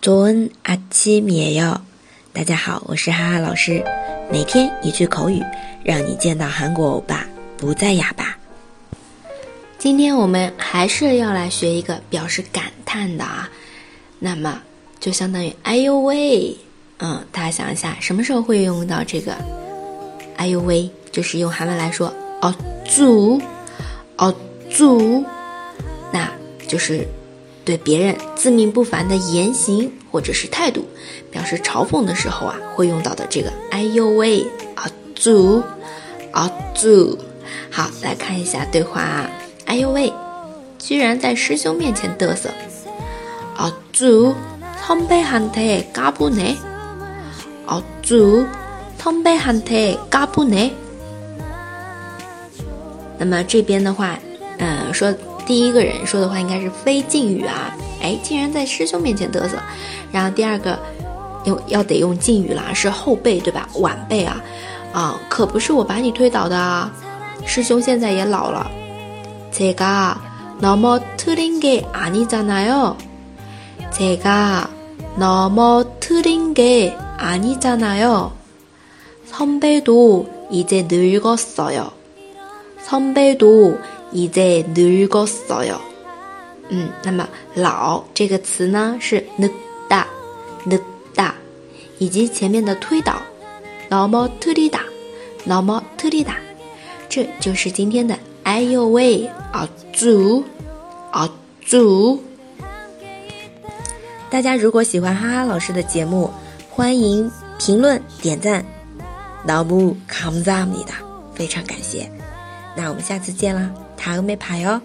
조은아침이에 요。 大家好，我是哈哈老师，每天一句口语，让你见到韩国欧巴不再哑巴。今天我们还是要来学一个表示感叹的啊，那么就相当于哎呦喂，嗯，大家想一下，什么时候会用到这个哎呦喂？就是用韩文来说哦，주哦，주那就是 对别人自命不凡的言行或者是态度表示嘲讽的时候啊，会用到的这个哎呦喂啊，주啊，주好，来看一下对话啊。哎呦喂！居然在师兄面前嘚瑟！啊，主，선배한테까부 네！ 啊，主，선배한테까부 네！ 那么这边的话，嗯，说 第一个人说的话应该是非敬语啊。哎，竟然在师兄面前嘚瑟。然后第二个用要得用敬语啦，是后辈对吧？晚辈啊，啊，可不是我把你推倒的啊！师兄现在也老了。제가너무틀린게아니잖아요제가너무틀린게아니잖아요선배도이제늙었어요선배도 이제늙었어요嗯，那么老这个词呢是늙다늙다以及前面的推导너무틀리다너무틀리다这就是今天的。哎呦喂！啊猪啊猪！大家如果喜欢哈哈老师的节目，欢迎评论点赞。너무감사합니 다， 非常感谢。那我们下次见啦， 塔欧美牌哟。